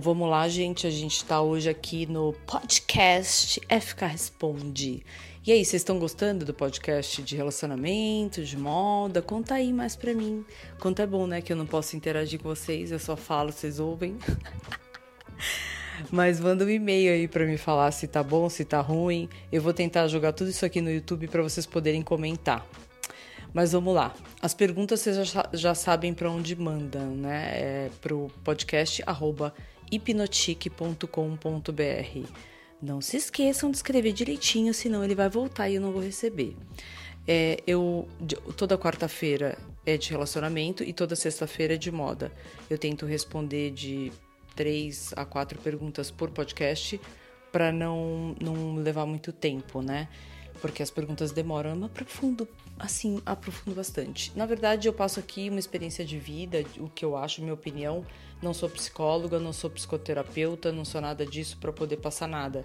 Vamos lá, gente. A gente está hoje aqui no podcast FK Responde. E aí, vocês estão gostando do podcast de relacionamento, de moda? Conta aí mais pra mim. Quanto é bom, né? Que eu não posso interagir com vocês, eu só falo, vocês ouvem. Mas manda um e-mail aí para me falar se tá bom, se tá ruim. Eu vou tentar jogar tudo isso aqui no YouTube para vocês poderem comentar. Mas vamos lá. As perguntas vocês já, já sabem para onde mandam, né? É pro podcast arroba hipnotique.com.br. Não se esqueçam de escrever direitinho, senão ele vai voltar e eu não vou receber. É, eu toda quarta-feira é de relacionamento e toda sexta-feira é de moda. Eu tento responder de três a quatro perguntas por podcast para não, não levar muito tempo, né? Porque as perguntas demoram. Eu aprofundo, assim, aprofundo bastante. Na verdade, eu passo aqui uma experiência de vida, o que eu acho, minha opinião. Não sou psicóloga, não sou psicoterapeuta, não sou nada disso para poder passar nada.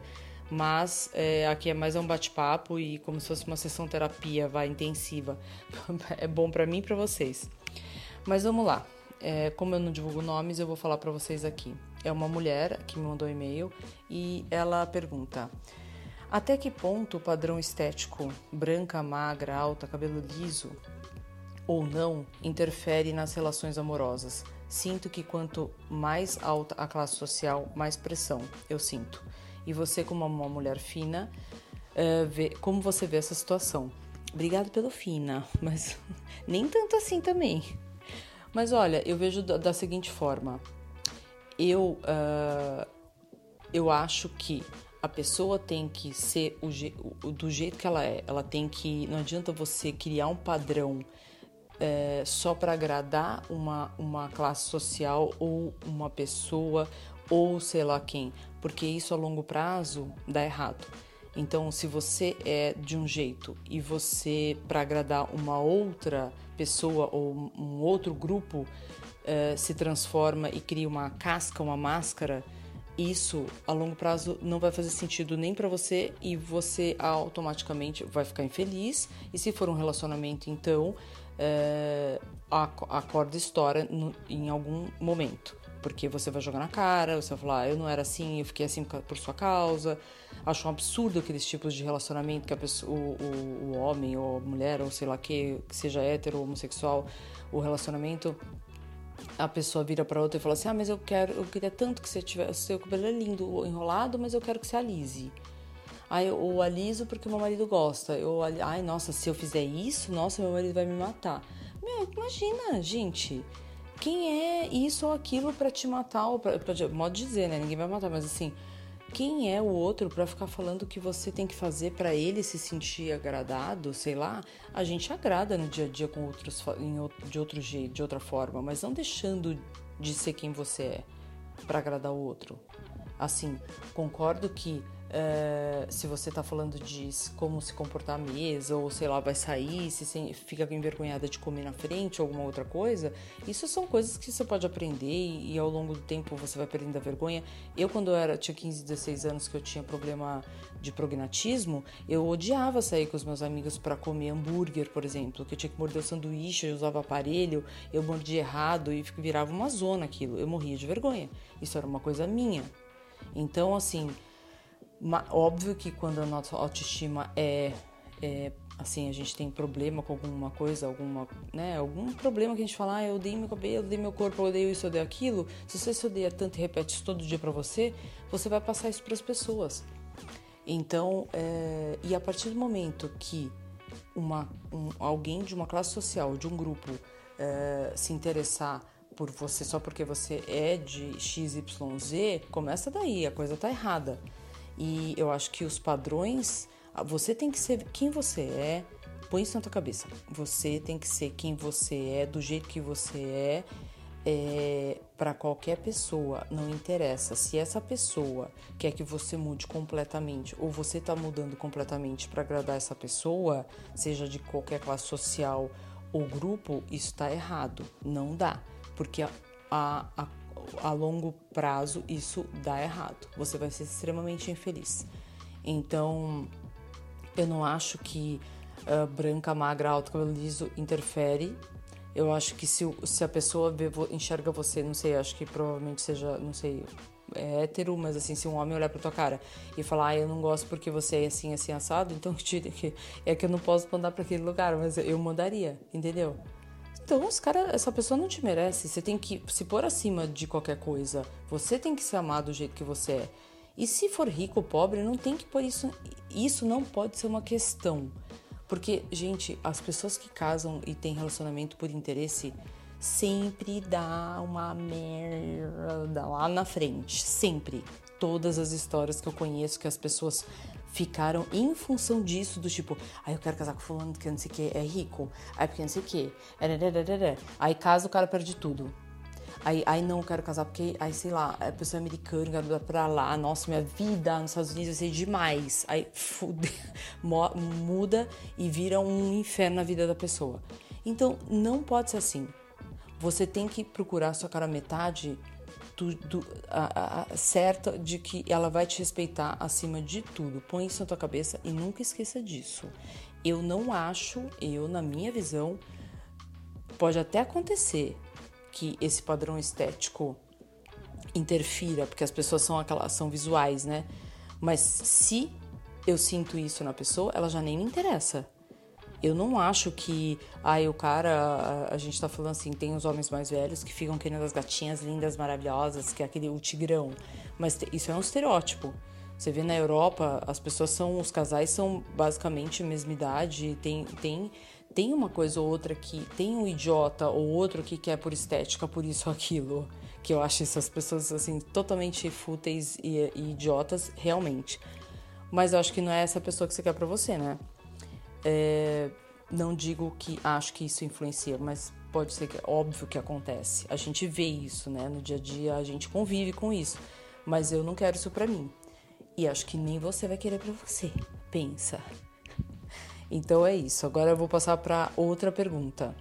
Mas é, aqui é mais um bate-papo e como se fosse uma sessão terapia, vai intensiva. é bom para mim e para vocês. Mas vamos lá. É, como eu não divulgo nomes, eu vou falar para vocês aqui. É uma mulher que me mandou um e-mail e ela pergunta: até que ponto o padrão estético branca, magra, alta, cabelo liso ou não interfere nas relações amorosas? Sinto que quanto mais alta a classe social, mais pressão eu sinto. E você, como uma mulher fina, uh, vê, como você vê essa situação? Obrigado pelo fina, mas nem tanto assim também. Mas olha, eu vejo da, da seguinte forma: eu, uh, eu acho que a pessoa tem que ser o, o, do jeito que ela é. Ela tem que. Não adianta você criar um padrão é, só para agradar uma, uma classe social ou uma pessoa ou sei lá quem, porque isso a longo prazo dá errado. Então, se você é de um jeito e você, para agradar uma outra pessoa ou um outro grupo, uh, se transforma e cria uma casca, uma máscara, isso a longo prazo não vai fazer sentido nem para você e você automaticamente vai ficar infeliz. E se for um relacionamento, então uh, a, a corda estoura no, em algum momento porque você vai jogar na cara, você vai falar, ah, eu não era assim, eu fiquei assim por sua causa. Acho um absurdo aqueles tipos de relacionamento que a pessoa, o, o, o homem ou a mulher, ou sei lá que, que seja hétero ou homossexual, o relacionamento a pessoa vira para outra e fala assim: "Ah, mas eu quero, eu queria tanto que você tivesse, seu cabelo é lindo, enrolado, mas eu quero que você alise". Aí eu aliso porque meu marido gosta. Eu, ai, nossa, se eu fizer isso, nossa, meu marido vai me matar. Meu, imagina, gente quem é isso ou aquilo para te matar, ou pra, modo de dizer, né? Ninguém vai matar, mas assim, quem é o outro para ficar falando que você tem que fazer para ele se sentir agradado, sei lá? A gente agrada no dia a dia com outros de outro jeito, de outra forma, mas não deixando de ser quem você é para agradar o outro. Assim, concordo que é, se você está falando de como se comportar à mesa, ou sei lá, vai sair, se fica envergonhada de comer na frente ou alguma outra coisa, isso são coisas que você pode aprender e, e ao longo do tempo você vai perdendo a vergonha. Eu, quando eu era, tinha 15, 16 anos, que eu tinha problema de prognatismo, eu odiava sair com os meus amigos para comer hambúrguer, por exemplo, que eu tinha que morder o sanduíche, eu usava aparelho, eu mordia errado e virava uma zona aquilo. Eu morria de vergonha. Isso era uma coisa minha. Então, assim, Óbvio que quando a nossa autoestima é, é, assim, a gente tem problema com alguma coisa, alguma, né, algum problema que a gente fala, ah, eu odeio meu cabelo, eu odeio meu corpo, eu odeio isso, eu odeio aquilo. Se você se odeia tanto e repete isso todo dia para você, você vai passar isso para as pessoas. Então, é, e a partir do momento que uma, um, alguém de uma classe social, de um grupo, é, se interessar por você só porque você é de XYZ, começa daí, a coisa tá errada. E eu acho que os padrões, você tem que ser quem você é, põe isso na tua cabeça. Você tem que ser quem você é, do jeito que você é, é para qualquer pessoa, não interessa se essa pessoa quer que você mude completamente ou você está mudando completamente para agradar essa pessoa, seja de qualquer classe social ou grupo, isso está errado. Não dá, porque a, a, a a longo prazo isso dá errado. Você vai ser extremamente infeliz. Então, eu não acho que uh, branca, magra, alto, cabelo liso interfere. Eu acho que se, se a pessoa vê, enxerga você, não sei, acho que provavelmente seja, não sei, é hétero, mas assim, se um homem olhar pra tua cara e falar, ah, eu não gosto porque você é assim, assim, assado, então é que eu não posso mandar para aquele lugar, mas eu mandaria, entendeu? Então, os cara, essa pessoa não te merece. Você tem que se pôr acima de qualquer coisa. Você tem que ser amado do jeito que você é. E se for rico ou pobre, não tem que pôr isso. Isso não pode ser uma questão. Porque, gente, as pessoas que casam e têm relacionamento por interesse sempre dá uma merda lá na frente. Sempre. Todas as histórias que eu conheço que as pessoas ficaram em função disso, do tipo, aí ah, eu quero casar com fulano que não sei o que, é rico, aí porque não sei o que, aí casa o cara perde tudo. Aí, aí não quero casar porque, aí sei lá, a pessoa é americana, quero pra lá, nossa, minha vida nos Estados Unidos vai ser demais. Aí fude, muda e vira um inferno na vida da pessoa. Então não pode ser assim. Você tem que procurar sua cara metade do, do, a, a, certa de que ela vai te respeitar acima de tudo. Põe isso na tua cabeça e nunca esqueça disso. Eu não acho, eu, na minha visão, pode até acontecer que esse padrão estético interfira, porque as pessoas são aquelas são visuais, né? Mas se eu sinto isso na pessoa, ela já nem me interessa. Eu não acho que, ai, o cara, a, a, gente tá falando assim, tem os homens mais velhos que ficam querendo as gatinhas lindas, maravilhosas, que é aquele o tigrão. Mas isso é um estereótipo. Você vê na Europa, as pessoas são, os casais são basicamente a mesma idade, tem, tem, tem uma coisa ou outra que tem um idiota ou outro que quer por estética, por isso aquilo. Que eu acho essas pessoas assim totalmente fúteis e, e idiotas, realmente. Mas eu acho que não é essa pessoa que você quer para você, né? É, não digo que acho que isso influencia, mas pode ser que é óbvio que acontece. A gente vê isso, né? No dia a dia a gente convive com isso. Mas eu não quero isso para mim. E acho que nem você vai querer para você. Pensa. Então é isso. Agora eu vou passar para outra pergunta.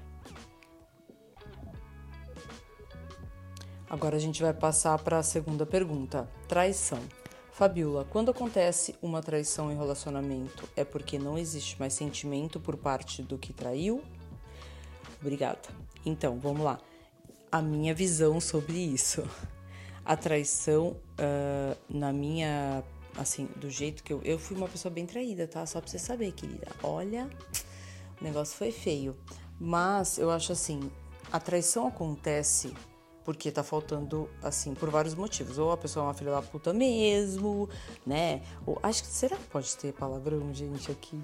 Agora a gente vai passar para a segunda pergunta: traição. Fabiola, quando acontece uma traição em relacionamento, é porque não existe mais sentimento por parte do que traiu? Obrigada. Então, vamos lá. A minha visão sobre isso. A traição, uh, na minha. Assim, do jeito que eu. Eu fui uma pessoa bem traída, tá? Só pra você saber, querida. Olha, o negócio foi feio. Mas eu acho assim: a traição acontece porque tá faltando, assim, por vários motivos. Ou a pessoa é uma filha da puta mesmo, né? Ou acho que será que pode ter palavrão, gente, aqui?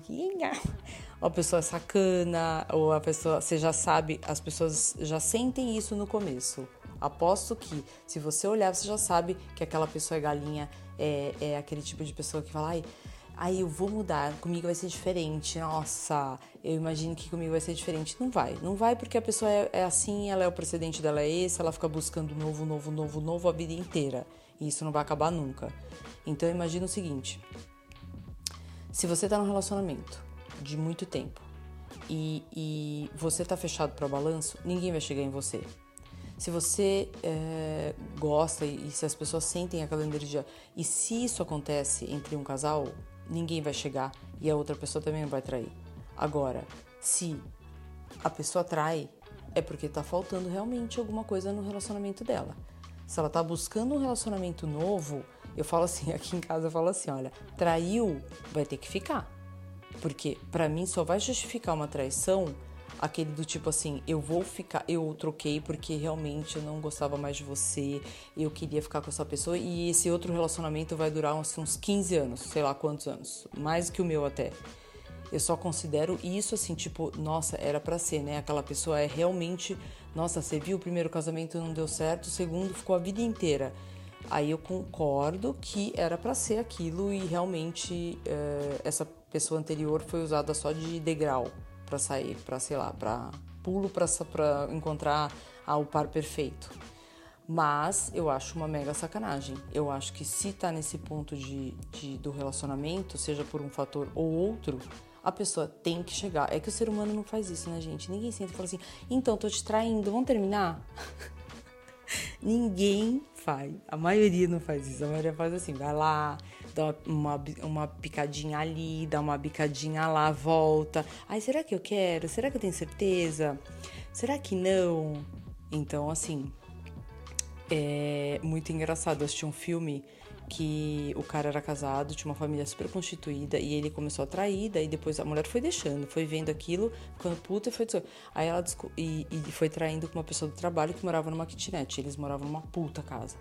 Ou a pessoa é sacana, ou a pessoa, você já sabe, as pessoas já sentem isso no começo. Aposto que se você olhar, você já sabe que aquela pessoa é galinha, é, é aquele tipo de pessoa que fala, ai aí eu vou mudar, comigo vai ser diferente. Nossa, eu imagino que comigo vai ser diferente. Não vai, não vai porque a pessoa é, é assim, ela é o precedente dela é esse, ela fica buscando novo, novo, novo, novo a vida inteira. E isso não vai acabar nunca. Então imagina o seguinte: se você tá num relacionamento de muito tempo e, e você tá fechado para balanço, ninguém vai chegar em você. Se você é, gosta e, se as pessoas sentem aquela energia, e se isso acontece entre um casal, ninguém vai chegar e a outra pessoa também não vai trair. Agora, se a pessoa trai, é porque tá faltando realmente alguma coisa no relacionamento dela. Se ela tá buscando um relacionamento novo, eu falo assim, aqui em casa eu falo assim, olha, traiu, vai ter que ficar. Porque para mim só vai justificar uma traição aquele do tipo assim, eu vou ficar, eu troquei porque realmente eu não gostava mais de você, eu queria ficar com essa pessoa e esse outro relacionamento vai durar uns, uns 15 anos, sei lá quantos anos, mais que o meu até. Eu só considero isso assim, tipo, nossa, era para ser, né? Aquela pessoa é realmente, nossa, você viu o primeiro casamento não deu certo, o segundo ficou a vida inteira. Aí eu concordo que era para ser aquilo e realmente é, essa pessoa anterior foi usada só de degrau para sair, para sei lá, para pulo para encontrar ah, o par perfeito. Mas eu acho uma mega sacanagem. Eu acho que se tá nesse ponto de, de, do relacionamento, seja por um fator ou outro, a pessoa tem que chegar. É que o ser humano não faz isso, né, gente? Ninguém senta e fala assim, então, tô te traindo, vamos terminar? Ninguém faz. A maioria não faz isso. A maioria faz assim, vai lá, dá uma, uma picadinha ali, dá uma bicadinha lá, volta. Ai, será que eu quero? Será que eu tenho certeza? Será que não? Então, assim, É muito engraçado. Eu assisti um filme que o cara era casado, tinha uma família super constituída e ele começou a trair, daí depois a mulher foi deixando, foi vendo aquilo, ficando puta e foi. Aí ela e, e foi traindo com uma pessoa do trabalho que morava numa kitnet. Eles moravam numa puta casa.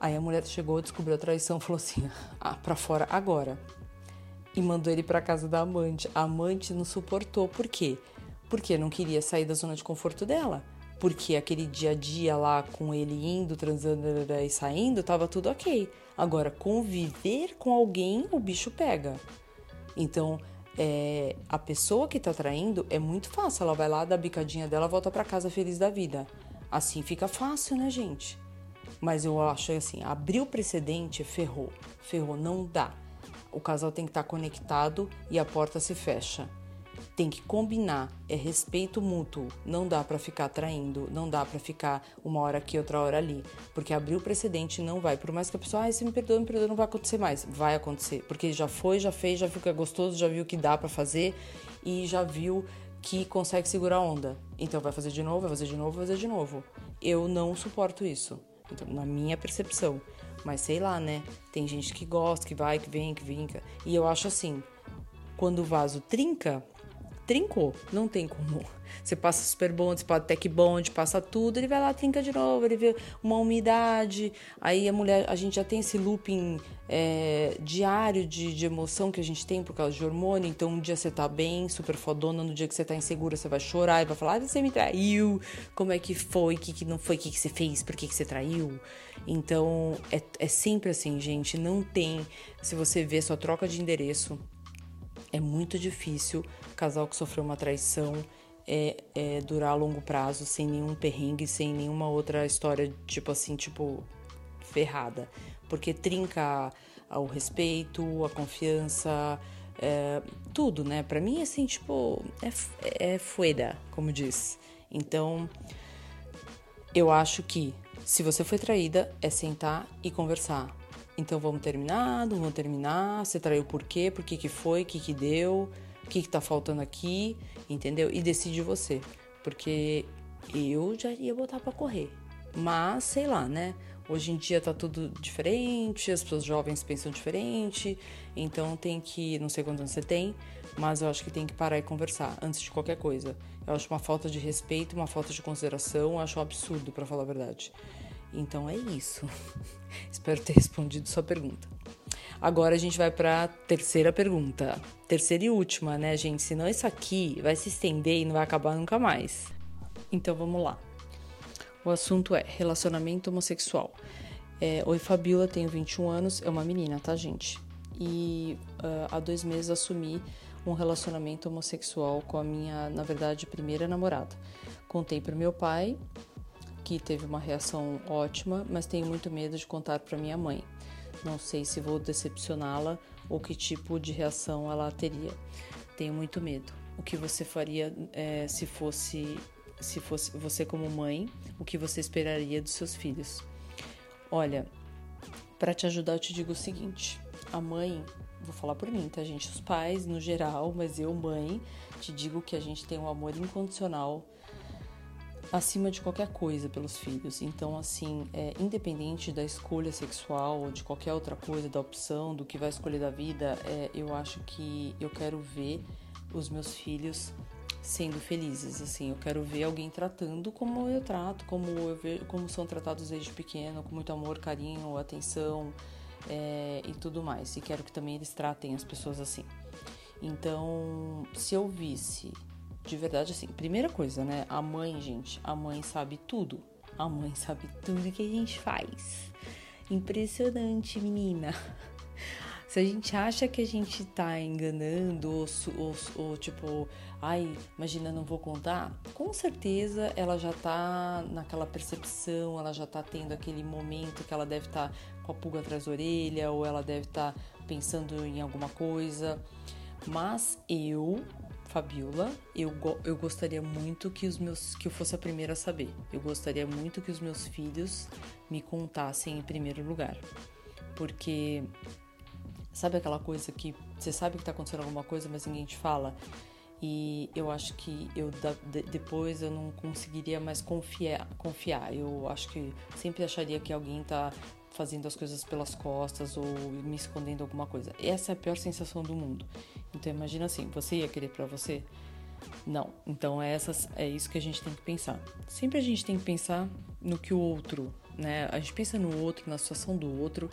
Aí a mulher chegou, descobriu a traição, falou assim: ah, pra fora agora. E mandou ele pra casa da amante. A amante não suportou. Por quê? Porque não queria sair da zona de conforto dela. Porque aquele dia a dia lá com ele indo, transando e saindo, tava tudo ok. Agora, conviver com alguém, o bicho pega. Então, é, a pessoa que tá traindo é muito fácil. Ela vai lá, dá a bicadinha dela, volta para casa feliz da vida. Assim fica fácil, né, gente? Mas eu acho assim, abrir o precedente ferrou. Ferrou, não dá. O casal tem que estar tá conectado e a porta se fecha. Tem que combinar, é respeito mútuo. Não dá para ficar traindo, não dá para ficar uma hora aqui, outra hora ali, porque abrir o precedente não vai. Por mais que a pessoa, ah, se me perdoa, me perdoa, não vai acontecer mais. Vai acontecer, porque já foi, já fez, já viu que é gostoso, já viu que dá para fazer e já viu que consegue segurar a onda. Então vai fazer de novo, vai fazer de novo, vai fazer de novo. Eu não suporto isso. Então, na minha percepção. Mas sei lá, né? Tem gente que gosta, que vai, que vem, que vinca. E eu acho assim, quando o vaso trinca, trincou. Não tem como. Você passa super bonde, você pode tech bond, passa tudo, ele vai lá, trinca de novo, ele vê uma umidade. Aí a mulher, a gente já tem esse looping é, diário de, de, emoção que a gente tem por causa de hormônio. Então, um dia você tá bem, super fodona, no dia que você tá insegura, você vai chorar e vai falar: ah, você me traiu, como é que foi, o que, que não foi, o que, que você fez, por que, que você traiu. Então, é, é sempre assim, gente. Não tem. Se você vê sua troca de endereço, é muito difícil casal que sofreu uma traição é, é, durar a longo prazo sem nenhum perrengue, sem nenhuma outra história, tipo assim, tipo, ferrada. Porque trinca o respeito, a confiança, é, tudo, né? Pra mim, assim, tipo, é, é fueda, como diz. Então, eu acho que se você foi traída, é sentar e conversar. Então vamos terminar, não vamos terminar, você traiu por quê, por que que foi, o que que deu, o que que tá faltando aqui, entendeu? E decide você, porque eu já ia botar para correr. Mas, sei lá, né? Hoje em dia tá tudo diferente, as pessoas jovens pensam diferente, então tem que, não sei quantos anos você tem, mas eu acho que tem que parar e conversar antes de qualquer coisa. Eu acho uma falta de respeito, uma falta de consideração, eu acho um absurdo, para falar a verdade. Então é isso. Espero ter respondido sua pergunta. Agora a gente vai para a terceira pergunta. Terceira e última, né, gente? Senão isso aqui vai se estender e não vai acabar nunca mais. Então vamos lá. O assunto é relacionamento homossexual. É, Oi, Fabiola, tenho 21 anos, é uma menina, tá, gente? E uh, há dois meses assumi um relacionamento homossexual com a minha, na verdade, primeira namorada. Contei pro meu pai teve uma reação ótima, mas tenho muito medo de contar para minha mãe. Não sei se vou decepcioná-la ou que tipo de reação ela teria. Tenho muito medo. O que você faria é, se fosse se fosse você como mãe? O que você esperaria dos seus filhos? Olha, para te ajudar eu te digo o seguinte: a mãe, vou falar por mim, tá gente? Os pais no geral, mas eu mãe te digo que a gente tem um amor incondicional acima de qualquer coisa pelos filhos. Então, assim, é, independente da escolha sexual ou de qualquer outra coisa, da opção, do que vai escolher da vida, é, eu acho que eu quero ver os meus filhos sendo felizes. Assim, eu quero ver alguém tratando como eu trato, como eu vejo, como são tratados desde pequeno, com muito amor, carinho, atenção é, e tudo mais. E quero que também eles tratem as pessoas assim. Então, se eu visse de verdade, assim, primeira coisa, né? A mãe, gente, a mãe sabe tudo. A mãe sabe tudo que a gente faz. Impressionante, menina. Se a gente acha que a gente tá enganando ou, ou, ou, tipo, ai, imagina, não vou contar, com certeza ela já tá naquela percepção, ela já tá tendo aquele momento que ela deve estar tá com a pulga atrás da orelha ou ela deve estar tá pensando em alguma coisa. Mas eu Fabiola, eu, eu gostaria muito que os meus que eu fosse a primeira a saber. Eu gostaria muito que os meus filhos me contassem em primeiro lugar. Porque sabe aquela coisa que você sabe que tá acontecendo alguma coisa, mas ninguém te fala? E eu acho que eu depois eu não conseguiria mais confiar, confiar. Eu acho que sempre acharia que alguém tá fazendo as coisas pelas costas ou me escondendo alguma coisa. Essa é a pior sensação do mundo. Então imagina assim, você ia querer para você? Não. Então é essas, é isso que a gente tem que pensar. Sempre a gente tem que pensar no que o outro, né? A gente pensa no outro, na situação do outro,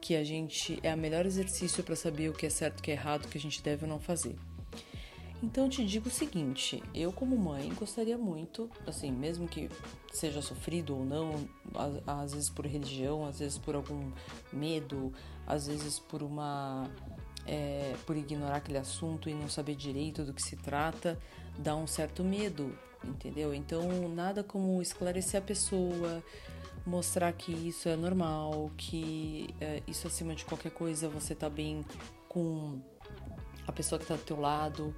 que a gente é o melhor exercício para saber o que é certo, o que é errado, o que a gente deve ou não fazer. Então eu te digo o seguinte, eu como mãe gostaria muito, assim, mesmo que seja sofrido ou não, às vezes por religião, às vezes por algum medo, às vezes por uma é, por ignorar aquele assunto e não saber direito do que se trata, dá um certo medo, entendeu? Então, nada como esclarecer a pessoa, mostrar que isso é normal, que é, isso acima de qualquer coisa você tá bem com a pessoa que tá do teu lado.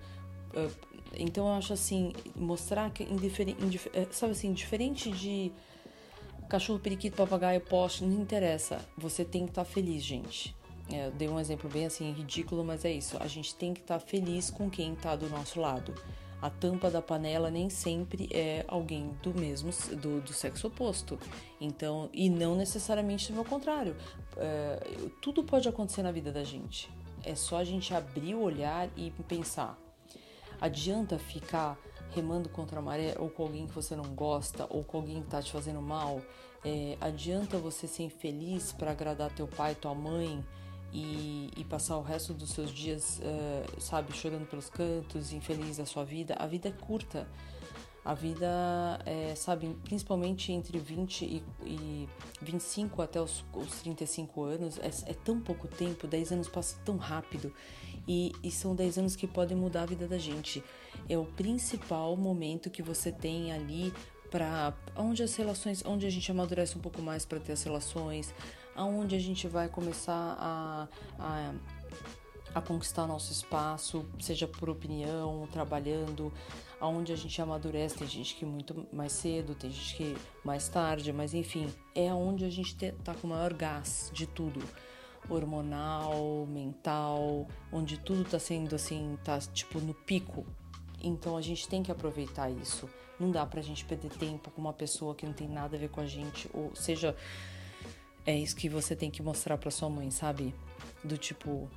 É, então, eu acho assim, mostrar que, indiferente, é, sabe assim, diferente de cachorro, periquito, papagaio, poste, não interessa. Você tem que estar tá feliz, gente. É, eu dei um exemplo bem assim ridículo, mas é isso. A gente tem que estar tá feliz com quem está do nosso lado. A tampa da panela nem sempre é alguém do mesmo do, do sexo oposto. Então, e não necessariamente o contrário. É, tudo pode acontecer na vida da gente. É só a gente abrir o olhar e pensar. Adianta ficar remando contra a maré ou com alguém que você não gosta ou com alguém que está te fazendo mal? É, adianta você ser infeliz para agradar teu pai, tua mãe? e, e, passar o resto dos seus dias, uh, sabe, chorando pelos cantos, infeliz da sua vida. A vida é curta. A vida, é, sabe, principalmente entre 20 e, e 25 até os, os 35 anos, é, é, tão pouco tempo, 10 anos passam tão rápido e, e são 10 anos que podem mudar a vida da gente. É o principal momento que você tem ali para onde as relações, onde a gente amadurece um pouco mais para ter as relações, aonde a gente vai começar a, a, a conquistar nosso espaço, seja por opinião, trabalhando, aonde a gente amadurece, tem gente que muito mais cedo, tem gente que mais tarde, mas enfim, é aonde a gente tá com o maior gás de tudo hormonal, mental, onde tudo tá sendo assim, tá tipo no pico. Então a gente tem que aproveitar isso. Não dá pra gente perder tempo com uma pessoa que não tem nada a ver com a gente, ou seja, é isso que você tem que mostrar para sua mãe, sabe? Do tipo,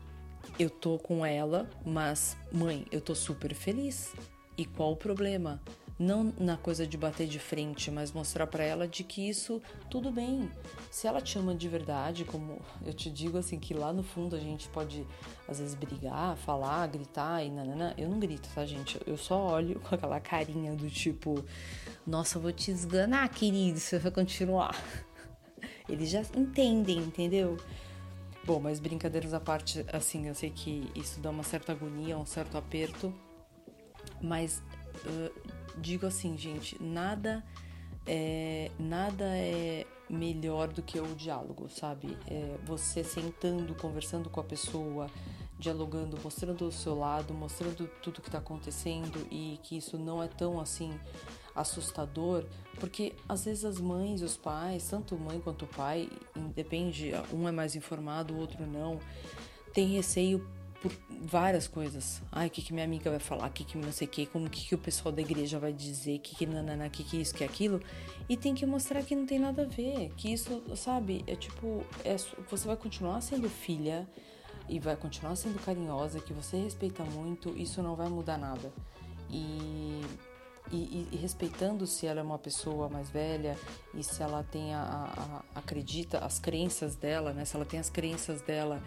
eu tô com ela, mas mãe, eu tô super feliz. E qual o problema? Não na coisa de bater de frente, mas mostrar para ela de que isso tudo bem. Se ela te ama de verdade, como eu te digo assim, que lá no fundo a gente pode às vezes brigar, falar, gritar e nanana. Eu não grito, tá, gente? Eu só olho com aquela carinha do tipo, nossa, eu vou te esganar, querido, você vai continuar. Eles já entendem, entendeu? Bom, mas brincadeiras à parte, assim, eu sei que isso dá uma certa agonia, um certo aperto, mas uh, digo assim, gente, nada é, nada é melhor do que o diálogo, sabe? É você sentando, conversando com a pessoa, dialogando, mostrando o seu lado, mostrando tudo que está acontecendo e que isso não é tão assim assustador, porque às vezes as mães, os pais, tanto mãe quanto pai, depende, um é mais informado, o outro não, tem receio por várias coisas. Ai, o que, que minha amiga vai falar, o que, que não sei o que, como que, que o pessoal da igreja vai dizer, que, que que, que isso, que aquilo. E tem que mostrar que não tem nada a ver, que isso, sabe, é tipo, é, você vai continuar sendo filha e vai continuar sendo carinhosa, que você respeita muito, isso não vai mudar nada. E e, e, e, respeitando se ela é uma pessoa mais velha e se ela tem a, a, acredita as crenças dela, né? Se ela tem as crenças dela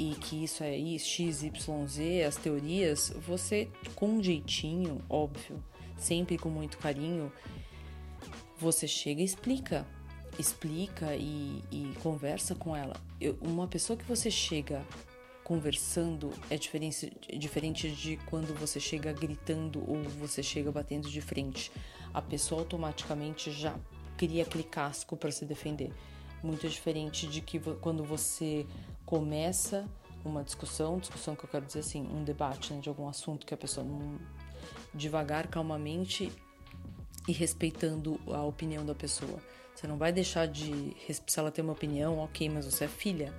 e que isso é X, Y, Z, as teorias, você com um jeitinho, óbvio, sempre com muito carinho, você chega e explica. Explica e, e conversa com ela. Eu, uma pessoa que você chega conversando é diferente, diferente de quando você chega gritando ou você chega batendo de frente. A pessoa automaticamente já cria aquele casco para se defender. Muito diferente de que quando você começa uma discussão, discussão que eu quero dizer assim, um debate né, de algum assunto que a pessoa não devagar, calmamente e respeitando a opinião da pessoa. Você não vai deixar de se ela tem uma opinião, ok, mas você é filha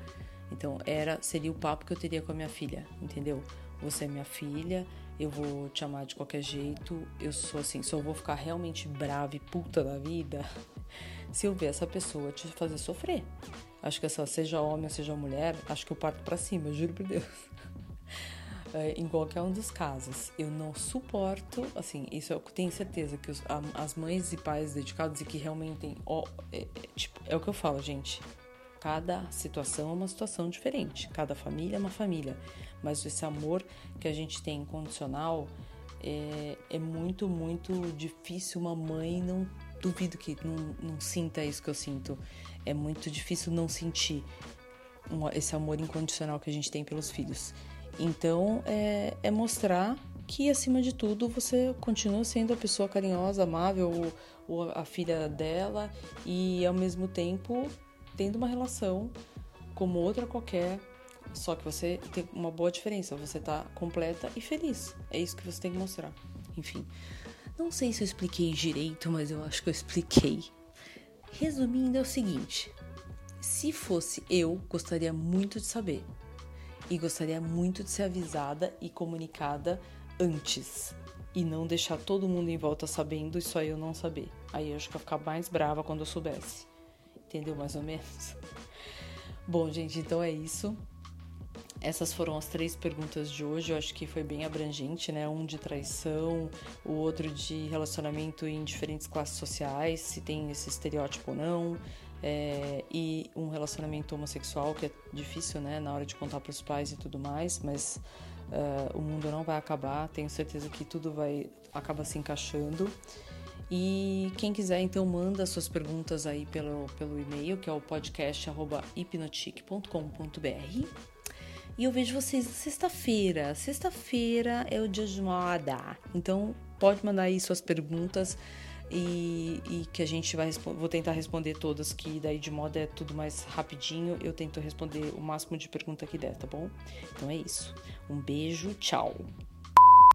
então era seria o papo que eu teria com a minha filha, entendeu? Você é minha filha, eu vou te amar de qualquer jeito. Eu sou assim, só vou ficar realmente brava e puta da vida se eu ver essa pessoa te fazer sofrer. Acho que essa, seja homem ou seja mulher, acho que eu parto pra cima, eu juro por Deus. É, em qualquer um dos casos, eu não suporto, assim, isso eu tenho certeza que os, as mães e pais dedicados e que realmente, ó, é, é, tipo, é o que eu falo, gente. Cada situação é uma situação diferente, cada família é uma família, mas esse amor que a gente tem incondicional é, é muito, muito difícil uma mãe não duvido que não, não sinta isso que eu sinto. É muito difícil não sentir um, esse amor incondicional que a gente tem pelos filhos. Então, é, é, mostrar que, acima de tudo, você continua sendo a pessoa carinhosa, amável, ou, ou a filha dela, e ao mesmo tempo tendo uma relação como outra qualquer, só que você tem uma boa diferença, você tá completa e feliz. É isso que você tem que mostrar. Enfim. Não sei se eu expliquei direito, mas eu acho que eu expliquei. Resumindo, é o seguinte: se fosse eu, gostaria muito de saber. E gostaria muito de ser avisada e comunicada antes. E não deixar todo mundo em volta sabendo e só eu não saber. Aí eu acho que eu ia ficar mais brava quando eu soubesse. Entendeu mais ou menos? Bom, gente, então é isso. Essas foram as três perguntas de hoje. Eu acho que foi bem abrangente, né? Um de traição, o outro de relacionamento em diferentes classes sociais, se tem esse estereótipo ou não. É, e um relacionamento homossexual, que é difícil, né? Na hora de contar para os pais e tudo mais, mas uh, o mundo não vai acabar. Tenho certeza que tudo vai acaba se encaixando. E quem quiser, então, manda suas perguntas aí pelo, pelo e-mail, que é o podcast.hipnotic.com.br. E eu vejo vocês sexta-feira. Sexta-feira é o dia de moda. Então, pode mandar aí suas perguntas e, e, que a gente vai vou tentar responder todas, que daí de moda é tudo mais rapidinho. Eu tento responder o máximo de pergunta que der, tá bom? Então é isso. Um beijo, tchau.